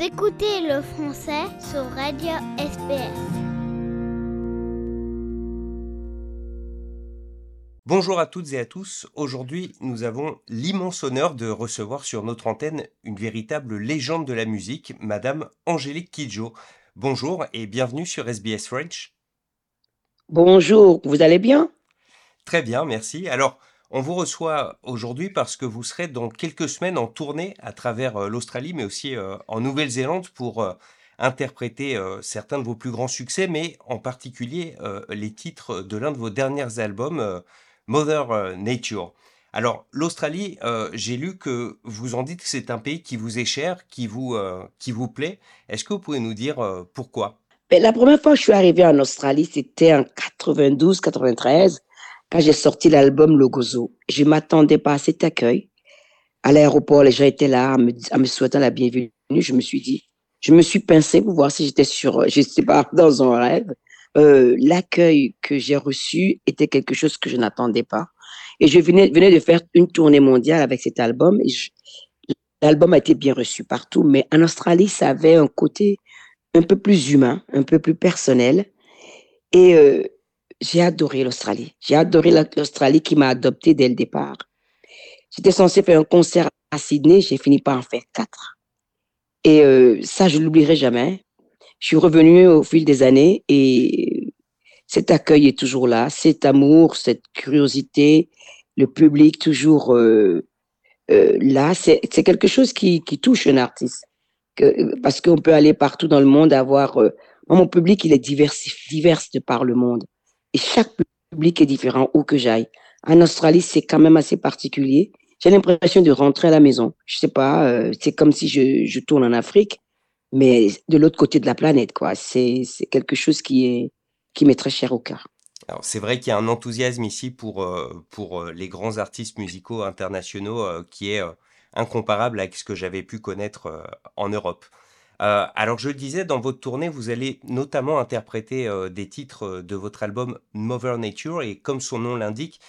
Vous écoutez le français sur Radio SPS. Bonjour à toutes et à tous. Aujourd'hui, nous avons l'immense honneur de recevoir sur notre antenne une véritable légende de la musique, Madame Angélique Kidjo. Bonjour et bienvenue sur SBS French. Bonjour, vous allez bien? Très bien, merci. Alors, on vous reçoit aujourd'hui parce que vous serez dans quelques semaines en tournée à travers euh, l'Australie, mais aussi euh, en Nouvelle-Zélande pour euh, interpréter certains de vos plus grands succès, mais en particulier les titres de l'un de vos derniers albums, Mother Nature. Alors, l'Australie, j'ai lu que vous en dites que c'est un pays qui vous est cher, qui vous, qui vous plaît. Est-ce que vous pouvez nous dire pourquoi? Ben, La première fois que je suis arrivée en Australie, c'était en 92-93 quand j'ai sorti l'album Logozo, je m'attendais pas à cet accueil. À l'aéroport, les gens étaient là, en me, souhaitant la bienvenue. Je me suis dit, je me suis pincé pour voir si j'étais sur, je sais pas, dans un rêve. Euh, l'accueil que j'ai reçu était quelque chose que je n'attendais pas. Et je venais, venais de faire une tournée mondiale avec cet album. L'album a été bien reçu partout, mais en Australie, ça avait un côté un peu plus humain, un peu plus personnel. Et euh, j'ai adoré l'Australie. J'ai adoré l'Australie qui m'a adopté dès le départ. J'étais censé faire un concert à Sydney, j'ai fini par en faire quatre. Et euh, ça, je l'oublierai jamais. Je suis revenue au fil des années et cet accueil est toujours là, cet amour, cette curiosité, le public toujours euh, euh, là. C'est quelque chose qui, touche un artiste. Parce qu'on peut aller partout dans le monde, avoir... mon public, il est divers, divers de par le monde. Et chaque public est différent où que j'aille. En Australie, c'est quand même assez particulier. J'ai l'impression de rentrer à la maison. Je sais pas, euh, c'est comme si je, tourne en Afrique, mais de l'autre côté de la planète, quoi. C'est quelque chose qui est qui m'est très cher au cœur. Alors c'est vrai qu'il y a un enthousiasme ici pour euh, pour euh, les grands artistes musicaux internationaux qui est incomparable avec ce que j'avais pu connaître en Europe. Euh, alors je disais, dans votre tournée, vous allez notamment interpréter euh, des titres euh, de votre album Mother Nature, et comme son nom l'indique,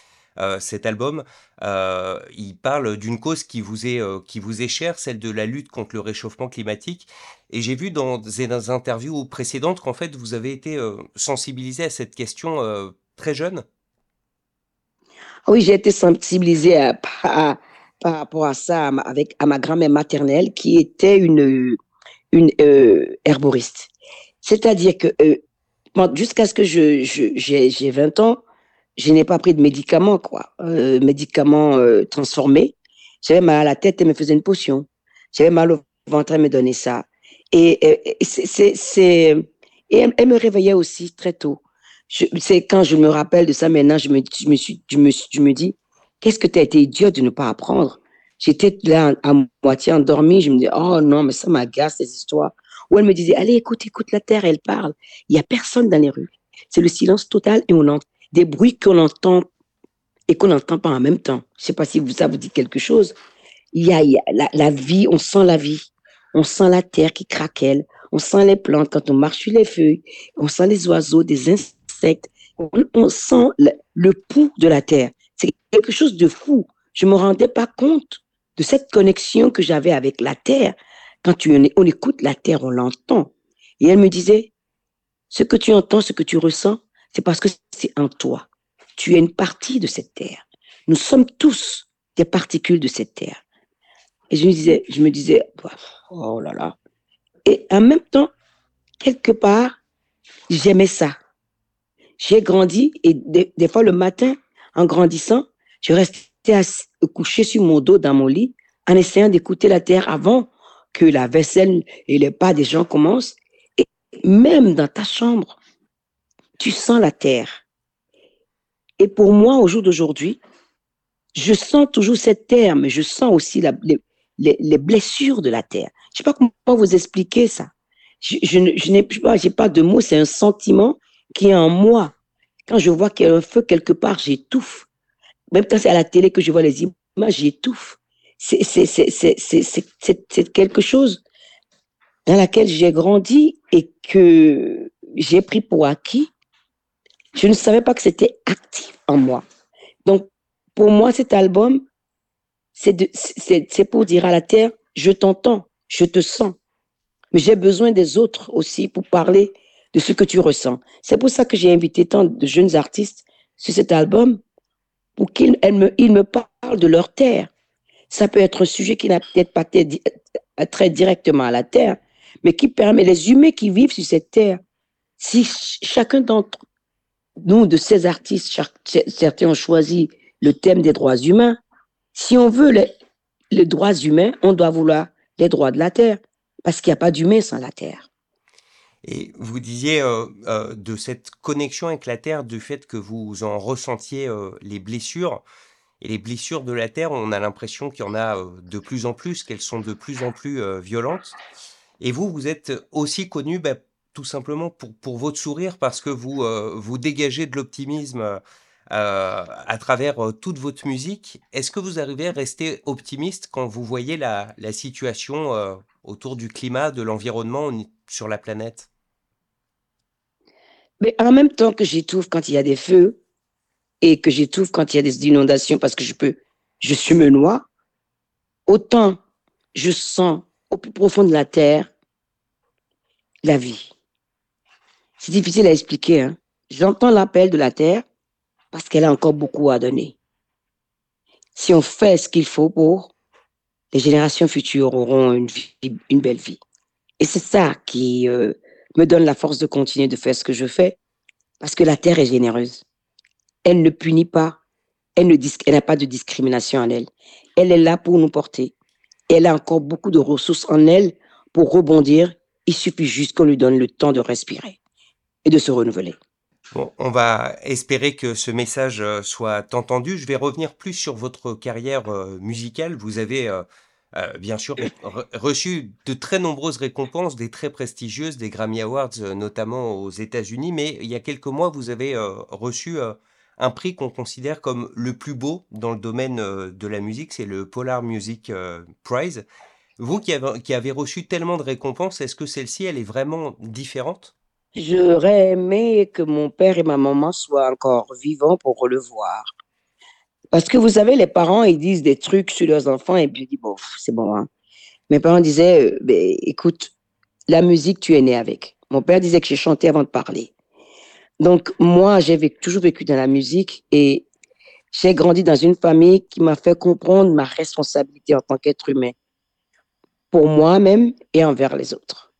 cet album, il parle d'une cause qui vous, est, qui vous est chère, celle de la lutte contre le réchauffement climatique. Et j'ai vu dans des interviews précédentes qu'en fait, vous avez été sensibilisé à cette question très jeune. Oui, j'ai été sensibilisé par rapport à ça avec, à ma grand-mère maternelle qui était une une euh, herboriste. C'est-à-dire que euh, jusqu'à ce que je, j'ai 20 ans, je n'ai pas pris de médicaments, quoi, euh, médicaments euh, transformés. J'avais mal à la tête, elle me faisait une potion. J'avais mal au ventre, elle me donnait ça. Et, c'est, c'est, et elle, me réveillait aussi très tôt. C'est quand je me rappelle de ça maintenant, je me, je me suis, je me, je me dis, qu'est-ce que tu as été idiot de ne pas apprendre? J'étais là à moitié endormie. Je me disais, oh non, mais ça m'agace, ces histoires. Ou elle me disait, allez, écoute, écoute la terre, elle parle. Il y a personne dans les rues. C'est le silence total et on entend des bruits qu'on entend et qu'on n'entend pas en même temps. Je sais pas si ça vous dit quelque chose. Il y a, la, vie, on sent la vie. On sent la terre qui craquelle. On sent les plantes quand on marche sur les feuilles. On sent les oiseaux, des insectes. On, sent le, le pouls de la terre. C'est quelque chose de fou. Je me rendais pas compte de cette connexion que j'avais avec la terre. Quand tu, on écoute la terre, on l'entend. Et elle me disait, ce que tu entends, ce que tu ressens, c'est parce que c'est en toi. Tu es une partie de cette terre. Nous sommes tous des particules de cette terre. Et je me disais, je me disais, oh là là. Et en même temps, quelque part, j'aimais ça. J'ai grandi et des, des, fois le matin, en grandissant, je restais couché sur mon dos dans mon lit en essayant d'écouter la terre avant que la vaisselle et les pas des gens commencent. Et même dans ta chambre, tu sens la terre. Et pour moi, au jour d'aujourd'hui, je sens toujours cette terre, mais je sens aussi les, les, blessures de la terre. Je sais pas comment vous expliquer ça. Je, je, n'ai pas de mots, c'est un sentiment qui est en moi. Quand je vois qu'il y a un feu quelque part, j'étouffe. Même quand c'est à la télé que je vois les images, j'étouffe. C'est quelque chose dans laquelle j'ai grandi et que j'ai pris pour acquis. Je ne savais pas que c'était actif en moi. Donc, pour moi, cet album, c'est pour dire à la terre, je t'entends, je te sens. mais j'ai besoin des autres aussi pour parler de ce que tu ressens. C'est pour ça que j'ai invité tant de jeunes artistes sur cet album pour qu'ils me, ils parlent de leur terre. Ça peut être un sujet qui n'a peut-être pas très directement à la terre, mais qui permet les humains qui vivent sur cette terre. Si chacun d'entre nous, de ces artistes, certains ont choisi le thème des droits humains. Si on veut les, les droits humains, on doit vouloir les droits de la terre, parce qu'il n'y a pas d'humain sans la terre. Et vous disiez euh, euh, de cette connexion avec la terre, du fait que vous en ressentiez euh, les blessures. Et les blessures de la terre, on a l'impression qu'il y en a de plus en plus, qu'elles sont de plus en plus violentes. Et vous, vous êtes aussi connu bah, tout simplement pour, pour votre sourire, parce que vous, vous dégagez de l'optimisme à travers toute votre musique. Est-ce que vous arrivez à rester optimiste quand vous voyez la, la situation autour du climat, de l'environnement sur la planète? Mais en même temps que j'étouffe quand il y a des feux et que j'étouffe quand il y a des inondations parce que je peux, je suis me noie, autant je sens au plus profond de la terre la vie. C'est difficile à expliquer. Hein? J'entends l'appel de la terre parce qu'elle a encore beaucoup à donner. Si on fait ce qu'il faut pour, les générations futures auront une, vie, une belle vie. Et c'est ça qui euh, me donne la force de continuer de faire ce que je fais, parce que la terre est généreuse. Elle ne punit pas, elle n'a pas de discrimination en elle. Elle est là pour nous porter. Elle a encore beaucoup de ressources en elle pour rebondir. Il suffit juste qu'on lui donne le temps de respirer et de se renouveler. Bon, on va espérer que ce message euh, soit entendu. Je vais revenir plus sur votre carrière euh, musicale. Vous avez euh, bien sûr, reçu de très nombreuses récompenses, des très prestigieuses, des Grammy Awards, euh, notamment aux États-Unis. Mais il y a quelques mois, vous avez euh, reçu un prix qu'on considère comme le plus beau dans le domaine de la musique, c'est le Polar Music Prize. Vous qui avez, qui avez reçu tellement de récompenses, est-ce que celle-ci, elle est vraiment différente? J'aurais aimé que mon père et ma maman soient encore vivants pour le voir. Parce que vous savez, les parents, ils disent des trucs sur leurs enfants et puis ils disent, bon, c'est bon. Hein. Mes parents disaient, euh, ben, écoute, la musique, tu es né avec. Mon père disait que j'ai chanté avant de parler. Donc, moi, j'ai toujours vécu dans la musique et j'ai grandi dans une famille qui m'a fait comprendre ma responsabilité en tant qu'être humain pour moi-même et envers les autres.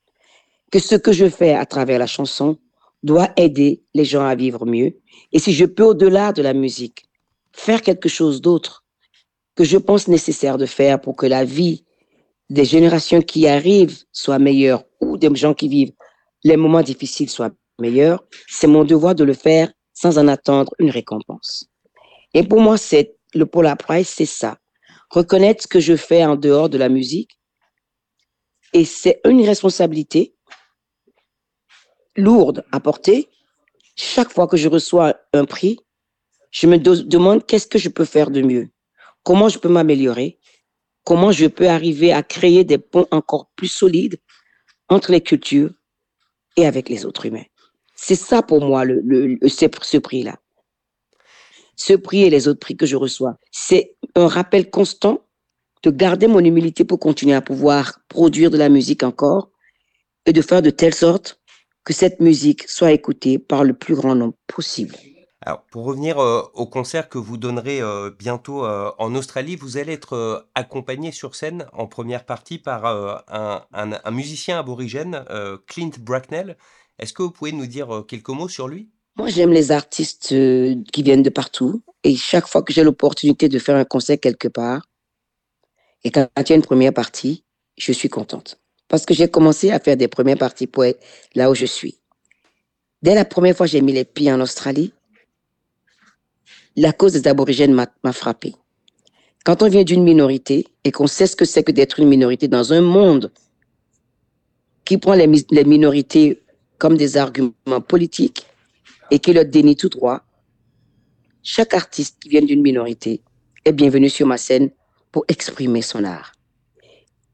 Que ce que je fais à travers la chanson doit aider les gens à vivre mieux. Et si je peux, au-delà de la musique, faire quelque chose d'autre que je pense nécessaire de faire pour que la vie des générations qui arrivent soit meilleure ou des gens qui vivent les moments difficiles soient meilleurs, c'est mon devoir de le faire sans en attendre une récompense. Et pour moi, c'est le Polar Prize, c'est ça. Reconnaître ce que je fais en dehors de la musique. Et c'est une responsabilité lourde à porter. Chaque fois que je reçois un prix, je me demande qu'est-ce que je peux faire de mieux, comment je peux m'améliorer, comment je peux arriver à créer des ponts encore plus solides entre les cultures et avec les autres humains? C'est ça pour moi le, ce, prix-là. Ce prix et les autres prix que je reçois, c'est un rappel constant de garder mon humilité pour continuer à pouvoir produire de la musique encore et de faire de telle sorte que cette musique soit écoutée par le plus grand nombre possible. Alors, pour revenir euh, au concert que vous donnerez euh, bientôt euh, en Australie, vous allez être accompagné sur scène en première partie par un, musicien aborigène, Clint Bracknell. Est-ce que vous pouvez nous dire quelques mots sur lui? Moi, j'aime les artistes qui viennent de partout. Et chaque fois que j'ai l'opportunité de faire un concert quelque part, et quand il y a une première partie, je suis contente. Parce que j'ai commencé à faire des premières parties pour là où je suis. Dès la première fois, j'ai mis les pieds en Australie la cause des aborigènes m'a frappé. Quand on vient d'une minorité et qu'on sait ce que c'est que d'être une minorité dans un monde qui prend les, minorités comme des arguments politiques et qui leur dénie tout droit, chaque artiste qui vient d'une minorité est bienvenu sur ma scène pour exprimer son art.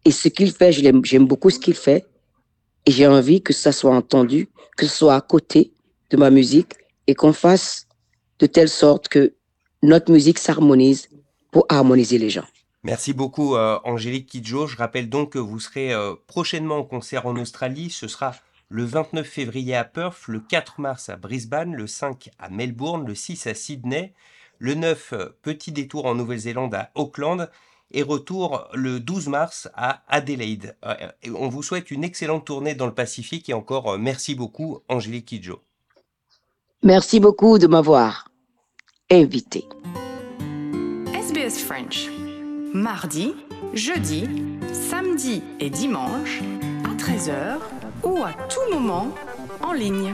Et ce qu'il fait, j'aime beaucoup ce qu'il fait et j'ai envie que ça soit entendu, que ce soit à côté de ma musique et qu'on fasse de telle sorte que notre musique s'harmonise pour harmoniser les gens. Merci beaucoup Angélique Kidjo. Je rappelle donc que vous serez prochainement en concert en Australie. Ce sera le 29 février à Perth, le 4 mars à Brisbane, le 5 à Melbourne, le 6 à Sydney, le 9 petit détour en Nouvelle-Zélande à Auckland et retour le 12 mars à Adelaide. Euh, on vous souhaite une excellente tournée dans le Pacifique et encore euh, merci beaucoup Angélique Kidjo. Merci beaucoup de m'avoir invité. SBS French. Mardi, jeudi, samedi et dimanche à 13h ou à tout moment en ligne.